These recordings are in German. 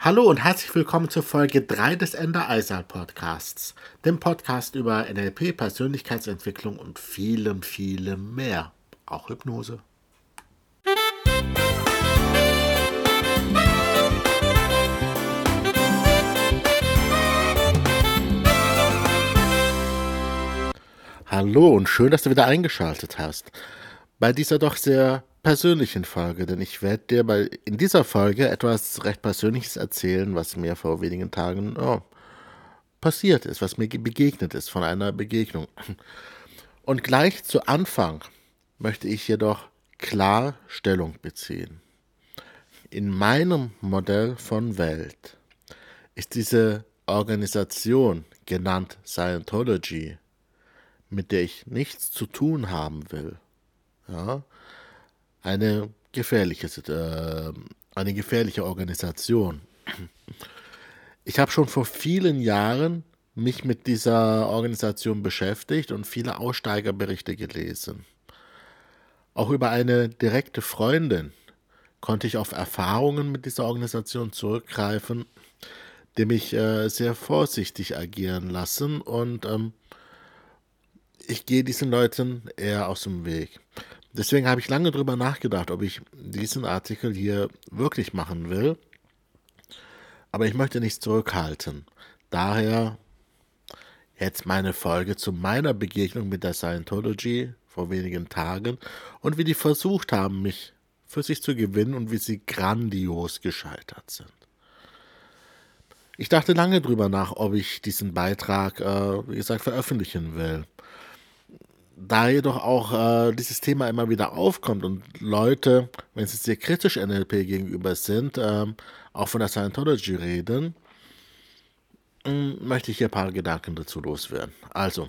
Hallo und herzlich willkommen zur Folge 3 des Ender Eisal Podcasts, dem Podcast über NLP, Persönlichkeitsentwicklung und vielem, vielem mehr. Auch Hypnose. Hallo und schön, dass du wieder eingeschaltet hast. Bei dieser doch sehr persönlichen Folge, denn ich werde dir bei, in dieser Folge etwas recht Persönliches erzählen, was mir vor wenigen Tagen oh, passiert ist, was mir begegnet ist von einer Begegnung. Und gleich zu Anfang möchte ich jedoch klar Stellung beziehen. In meinem Modell von Welt ist diese Organisation, genannt Scientology, mit der ich nichts zu tun haben will, ja, eine gefährliche, äh, eine gefährliche Organisation. Ich habe schon vor vielen Jahren mich mit dieser Organisation beschäftigt und viele Aussteigerberichte gelesen. Auch über eine direkte Freundin konnte ich auf Erfahrungen mit dieser Organisation zurückgreifen, die mich äh, sehr vorsichtig agieren lassen und ähm, ich gehe diesen Leuten eher aus dem Weg. Deswegen habe ich lange darüber nachgedacht, ob ich diesen Artikel hier wirklich machen will. Aber ich möchte nichts zurückhalten. Daher jetzt meine Folge zu meiner Begegnung mit der Scientology vor wenigen Tagen und wie die versucht haben, mich für sich zu gewinnen und wie sie grandios gescheitert sind. Ich dachte lange drüber nach, ob ich diesen Beitrag, äh, wie gesagt, veröffentlichen will da jedoch auch äh, dieses Thema immer wieder aufkommt und Leute, wenn sie sehr kritisch NLP gegenüber sind, ähm, auch von der Scientology reden, ähm, möchte ich hier ein paar Gedanken dazu loswerden. Also,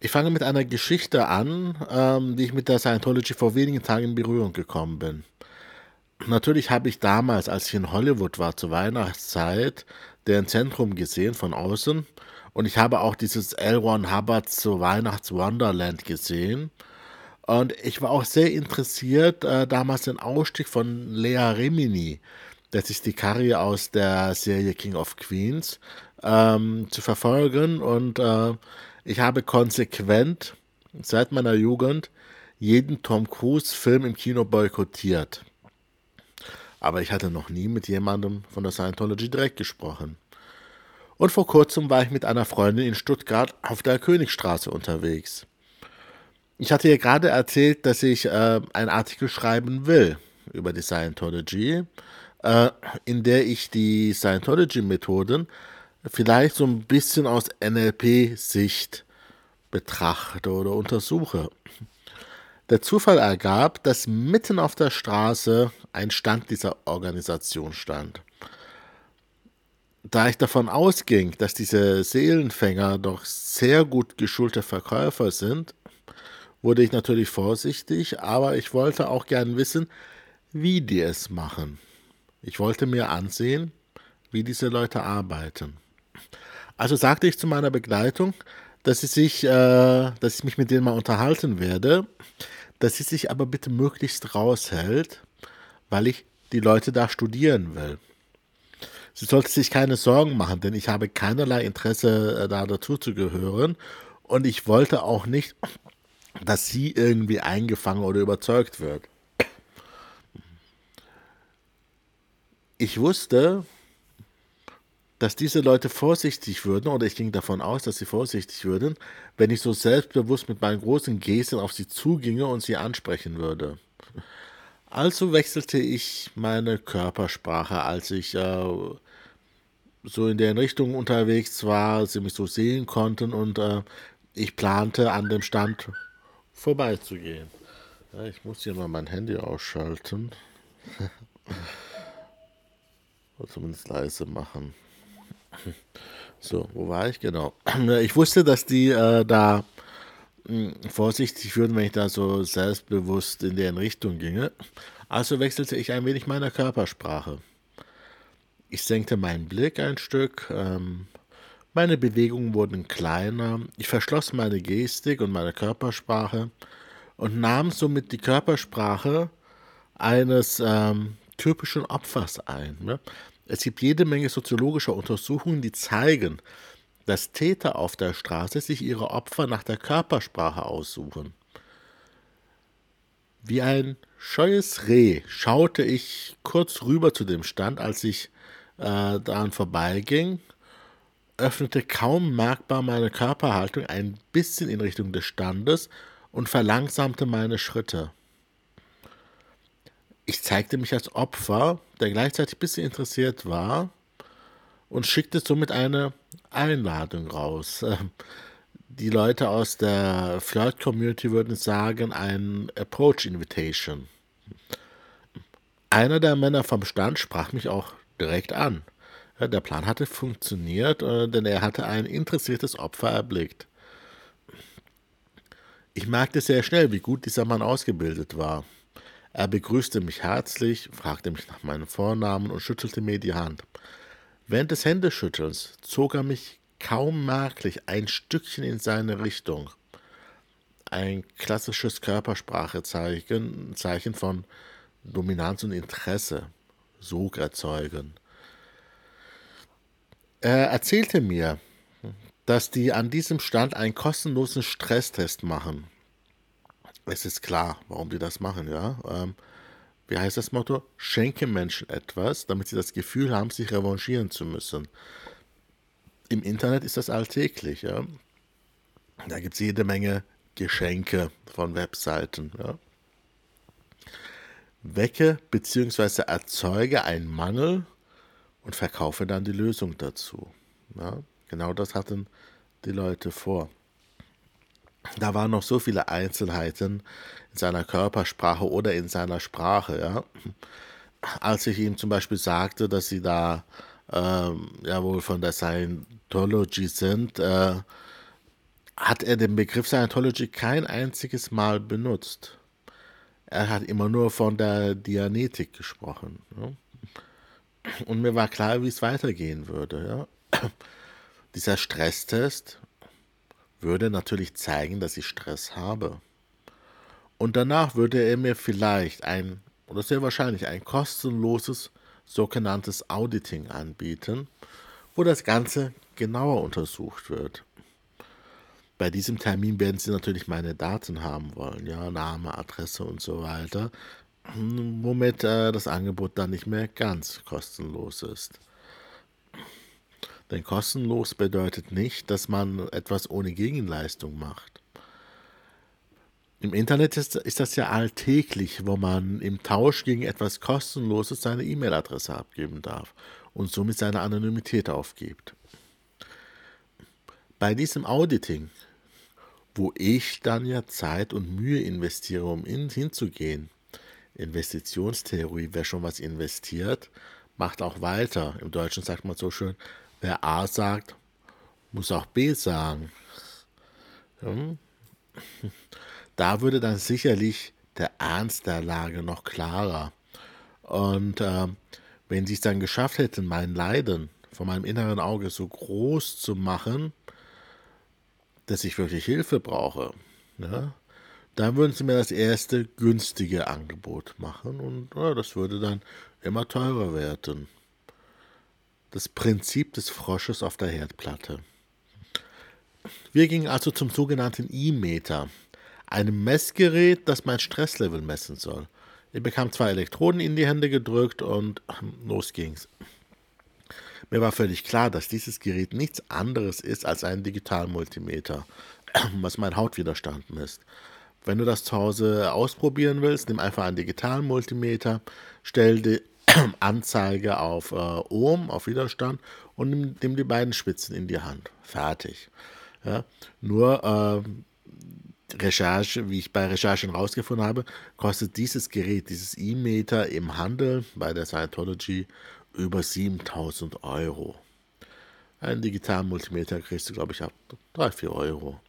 ich fange mit einer Geschichte an, ähm, die ich mit der Scientology vor wenigen Tagen in Berührung gekommen bin. Natürlich habe ich damals, als ich in Hollywood war, zur Weihnachtszeit, deren Zentrum gesehen von außen und ich habe auch dieses L. Ron Hubbard zu Weihnachts Wonderland gesehen. Und ich war auch sehr interessiert, äh, damals den Ausstieg von Lea Remini, das ist die Karriere aus der Serie King of Queens, ähm, zu verfolgen. Und äh, ich habe konsequent seit meiner Jugend jeden Tom Cruise-Film im Kino boykottiert. Aber ich hatte noch nie mit jemandem von der Scientology direkt gesprochen. Und vor kurzem war ich mit einer Freundin in Stuttgart auf der Königstraße unterwegs. Ich hatte ihr gerade erzählt, dass ich äh, einen Artikel schreiben will über die Scientology, äh, in der ich die Scientology-Methoden vielleicht so ein bisschen aus NLP-Sicht betrachte oder untersuche. Der Zufall ergab, dass mitten auf der Straße ein Stand dieser Organisation stand da ich davon ausging, dass diese Seelenfänger doch sehr gut geschulte Verkäufer sind, wurde ich natürlich vorsichtig, aber ich wollte auch gern wissen, wie die es machen. Ich wollte mir ansehen, wie diese Leute arbeiten. Also sagte ich zu meiner Begleitung, dass ich, sich, äh, dass ich mich mit denen mal unterhalten werde, dass sie sich aber bitte möglichst raushält, weil ich die Leute da studieren will. Sie sollte sich keine Sorgen machen, denn ich habe keinerlei Interesse, äh, da dazu zu gehören. Und ich wollte auch nicht, dass sie irgendwie eingefangen oder überzeugt wird. Ich wusste, dass diese Leute vorsichtig würden, oder ich ging davon aus, dass sie vorsichtig würden, wenn ich so selbstbewusst mit meinen großen Gesten auf sie zuginge und sie ansprechen würde. Also wechselte ich meine Körpersprache, als ich äh, so in der Richtung unterwegs war, sie mich so sehen konnten und äh, ich plante an dem Stand vorbeizugehen. Ja, ich muss hier mal mein Handy ausschalten. Oder zumindest leise machen. So, wo war ich? Genau. Ich wusste, dass die äh, da mh, hm, vorsichtig würden, wenn ich da so selbstbewusst in deren Richtung ginge. Also wechselte ich ein wenig meine Körpersprache. Ich senkte meinen Blick ein Stück, ähm, meine Bewegungen wurden kleiner, ich verschloss meine Gestik und meine Körpersprache und nahm somit die Körpersprache eines ähm, typischen Opfers ein. Ne? Es gibt jede Menge soziologischer Untersuchungen, die zeigen, dass Täter auf der Straße sich ihre Opfer nach der Körpersprache aussuchen. Wie ein scheues Reh schaute ich kurz rüber zu dem Stand, als ich äh, daran vorbeiging, öffnete kaum merkbar meine Körperhaltung ein bisschen in Richtung des Standes und verlangsamte meine Schritte. Ich zeigte mich als Opfer, der gleichzeitig ein bisschen interessiert war, und schickte somit eine Einladung raus. Die Leute aus der Flirt-Community würden sagen, ein Approach Invitation. Einer der Männer vom Stand sprach mich auch direkt an. Der Plan hatte funktioniert, äh, denn er hatte ein interessiertes Opfer erblickt. Ich merkte sehr schnell, wie gut dieser Mann ausgebildet war. Er begrüßte mich herzlich, fragte mich nach meinem Vornamen und schüttelte mir die Hand. Während des Händeschüttelns zog er mich kaum merklich ein Stückchen in seine Richtung. Ein klassisches Körpersprachezeichen Zeichen von Dominanz und Interesse, Sog erzeugen. Er erzählte mir, dass die an diesem Stand einen kostenlosen Stresstest machen. Es ist klar, warum die das machen, ja. Ähm, wie heißt das Motto? Schenke Menschen etwas, damit sie das Gefühl haben, sich revanchieren zu müssen. Im Internet ist das alltäglich, ja. Da gibt es jede Menge Geschenke von Webseiten, ja. Wecke bzw. erzeuge einen Mangel und verkaufe dann die Lösung dazu. Ja. Genau das hatten die Leute vor. Da waren noch so viele Einzelheiten in seiner Körpersprache oder in seiner Sprache. Ja. Als ich ihm zum Beispiel sagte, dass sie da ähm, ja wohl von der Scientology sind, äh, hat er den Begriff Scientology kein einziges Mal benutzt. Er hat immer nur von der Dianetik gesprochen. Ja. Und mir war klar, wie es weitergehen würde. Ja. Dieser Stresstest würde natürlich zeigen, dass ich Stress habe. Und danach würde er mir vielleicht ein, oder sehr wahrscheinlich ein kostenloses sogenanntes Auditing anbieten, wo das Ganze genauer untersucht wird. Bei diesem Termin werden Sie natürlich meine Daten haben wollen, ja, Name, Adresse und so weiter, womit äh, das Angebot dann nicht mehr ganz kostenlos ist. Denn kostenlos bedeutet nicht, dass man etwas ohne Gegenleistung macht. Im Internet ist, ist, das ja alltäglich, wo man im Tausch gegen etwas Kostenloses seine E-Mail-Adresse abgeben darf und somit seine Anonymität aufgibt. Bei diesem Auditing, wo ich dann ja Zeit und Mühe investiere, um in, hinzugehen, Investitionstheorie, wer schon was investiert, macht auch weiter. Im Deutschen sagt man so schön, Wer A sagt, muss auch B sagen. Hm? Da würde dann sicherlich der Ernst der Lage noch klarer. Und äh, wenn sie es dann geschafft hätten, mein Leiden von meinem inneren Auge so groß zu machen, dass ich wirklich Hilfe brauche, ne, dann würden sie mir das erste günstige Angebot machen und ja, das würde dann immer teurer werden das Prinzip des Frosches auf der Herdplatte. Wir gingen also zum sogenannten E-Meter, einem Messgerät, das mein Stresslevel messen soll. Ich bekam zwei Elektroden in die Hände gedrückt und los ging's. Mir war völlig klar, dass dieses Gerät nichts anderes ist als ein Digitalmultimeter, was mein Hautwiderstand misst. Wenn du das zu Hause ausprobieren willst, nimm einfach einen Digitalmultimeter, stell die Anzeige auf äh, Ohm, auf Widerstand und nimm, nimm, die beiden Spitzen in die Hand. Fertig. Ja, nur äh, Recherche, wie ich bei Recherchen rausgefunden habe, kostet dieses Gerät, dieses E-Meter im Handel bei der Scientology über 7000 Euro. Ein digitalen Multimeter kriegst du, glaube ich, ab 3, 4 Euro.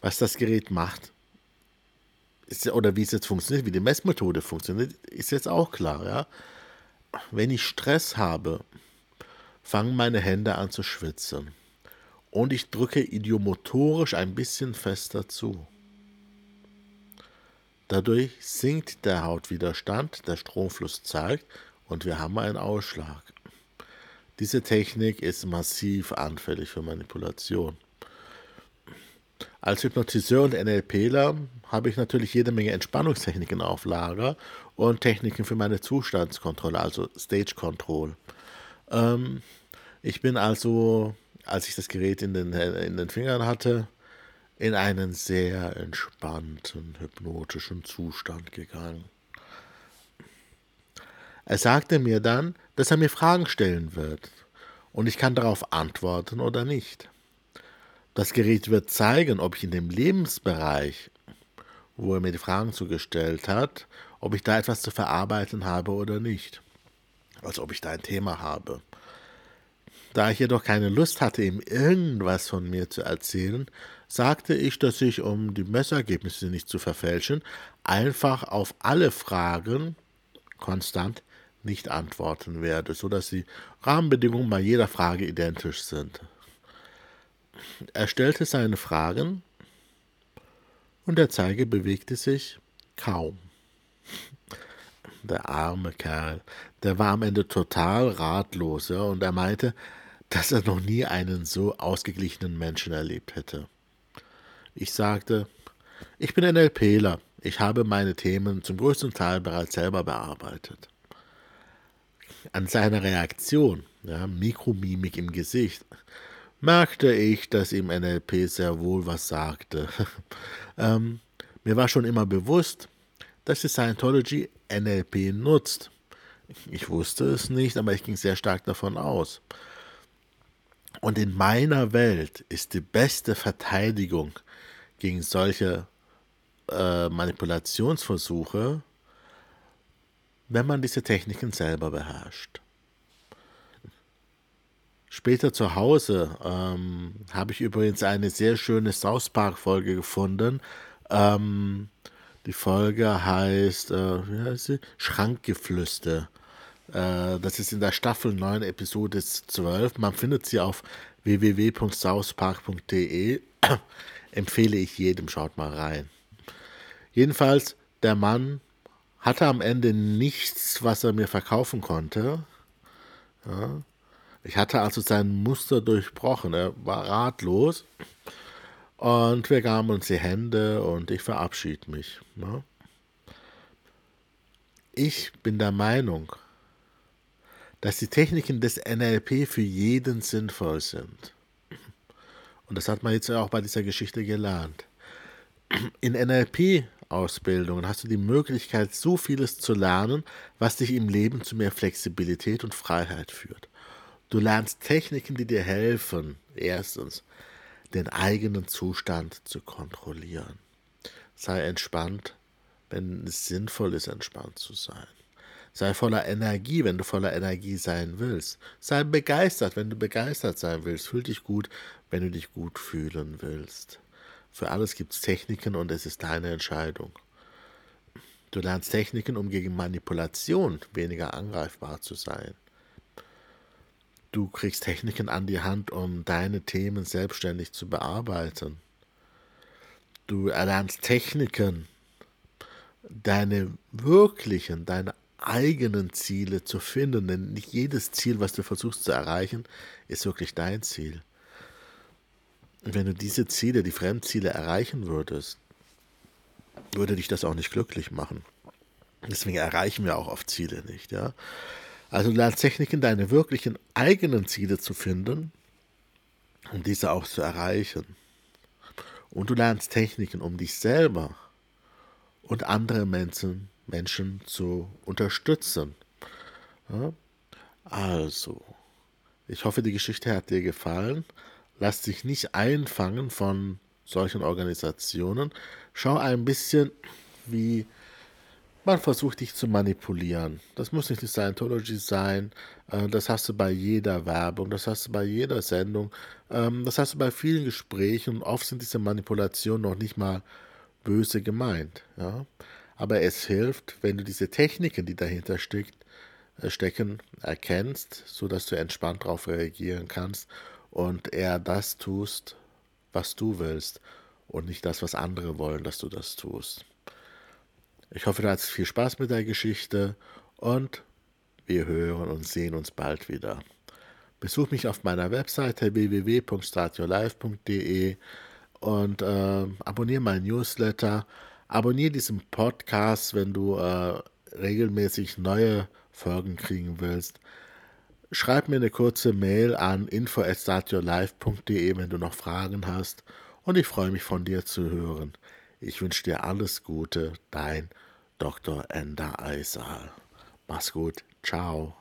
Was das Gerät macht, ist, oder wie es jetzt funktioniert, wie die Messmethode funktioniert, ist jetzt auch klar, ja. Wenn ich Stress habe, fangen meine Hände an zu schwitzen. Und ich drücke idiomotorisch ein bisschen fester zu. Dadurch sinkt der Hautwiderstand, der Stromfluss zeigt und wir haben einen Ausschlag. Diese Technik ist massiv anfällig für Manipulation. Als Hypnotiseur und NLPler habe ich natürlich jede Menge Entspannungstechniken auf Lager und Techniken für meine Zustandskontrolle, also Stage Control. Ähm, ich bin also, als ich das Gerät in den, in den Fingern hatte, in einen sehr entspannten, hypnotischen Zustand gegangen. Er sagte mir dann, dass er mir Fragen stellen wird und ich kann darauf antworten oder nicht. Das Gerät wird zeigen, ob ich in dem Lebensbereich, wo er mir die Fragen zugestellt hat, ob ich da etwas zu verarbeiten habe oder nicht. Also ob ich da ein Thema habe. Da ich jedoch keine Lust hatte, ihm irgendwas von mir zu erzählen, sagte ich, dass ich, um die Messergebnisse nicht zu verfälschen, einfach auf alle Fragen konstant nicht antworten werde, sodass die Rahmenbedingungen bei jeder Frage identisch sind. Er stellte seine Fragen und der Zeiger bewegte sich kaum. Der arme Kerl, der war am Ende total ratlos, ja, und er meinte, dass er noch nie einen so ausgeglichenen Menschen erlebt hätte. Ich sagte, ich bin NLPler, ich habe meine Themen zum größten Teil bereits selber bearbeitet. An seiner Reaktion, ja, Mikromimik im Gesicht, merkte ich, dass ihm NLP sehr wohl was sagte. ähm, mir war schon immer bewusst, dass die Scientology NLP nutzt. Ich wusste es nicht, aber ich ging sehr stark davon aus. Und in meiner Welt ist die beste Verteidigung gegen solche äh, Manipulationsversuche, wenn man diese Techniken selber beherrscht. Später zu Hause ähm, habe ich übrigens eine sehr schöne South Park-Folge gefunden. Ähm, die Folge heißt, äh? Schrankgeflüster. Äh, das ist in der Staffel 9, Episode 12. Man findet sie auf www.southpark.de. Empfehle ich jedem, schaut mal rein. Jedenfalls, der Mann hatte am Ende nichts, was er mir verkaufen konnte. Ja. Ich hatte also sein Muster durchbrochen. Er war ratlos. Und wir gaben uns die Hände und ich verabschiede mich. Ne? Ich bin der Meinung, dass die Techniken des NLP für jeden sinnvoll sind. Und das hat man jetzt auch bei dieser Geschichte gelernt. In NLP-Ausbildungen hast du die Möglichkeit, so vieles zu lernen, was dich im Leben zu mehr Flexibilität und Freiheit führt. Du lernst Techniken, die dir helfen, erstens, den eigenen Zustand zu kontrollieren. Sei entspannt, wenn es sinnvoll ist, entspannt zu sein. Sei voller Energie, wenn du voller Energie sein willst. Sei begeistert, wenn du begeistert sein willst. Fühl dich gut, wenn du dich gut fühlen willst. Für alles gibt es Techniken und es ist deine Entscheidung. Du lernst Techniken, um gegen Manipulation weniger angreifbar zu sein. Du kriegst Techniken an die Hand, um deine Themen selbstständig zu bearbeiten. Du erlernst Techniken, deine wirklichen, deine eigenen Ziele zu finden. Denn nicht jedes Ziel, was du versuchst zu erreichen, ist wirklich dein Ziel. Und wenn du diese Ziele, die Fremdziele erreichen würdest, würde dich das auch nicht glücklich machen. Deswegen erreichen wir auch oft Ziele nicht, ja. Also du lernst Techniken, deine wirklichen eigenen Ziele zu finden und diese auch zu erreichen. Und du lernst Techniken, um dich selber und andere Menschen, Menschen zu unterstützen. Ja? Also, ich hoffe, die Geschichte hat dir gefallen. Lass dich nicht einfangen von solchen Organisationen. Schau ein bisschen, wie man versucht dich zu manipulieren. Das muss nicht die Scientology sein. Äh, das hast du bei jeder Werbung, das hast du bei jeder Sendung, ähm, das hast du bei vielen Gesprächen. Oft sind diese Manipulationen noch nicht mal böse gemeint. Ja? Aber es hilft, wenn du diese Techniken, die dahinter steckt, äh, stecken, erkennst, sodass du entspannt darauf reagieren kannst und eher das tust, was du willst und nicht das, was andere wollen, dass du das tust. Ich hoffe, du hattest viel Spaß mit der Geschichte und wir hören und sehen uns bald wieder. Besuch mich auf meiner Webseite www.startyourlife.de und äh, abonniere meinen Newsletter. Abonniere diesen Podcast, wenn du äh, regelmäßig neue Folgen kriegen willst. Schreib mir eine kurze Mail an info@startyourlife.de, wenn du noch Fragen hast und ich freue mich von dir zu hören. Ich wünsche dir alles Gute, dein Dr. Ender Eisal. Mach's gut. Ciao.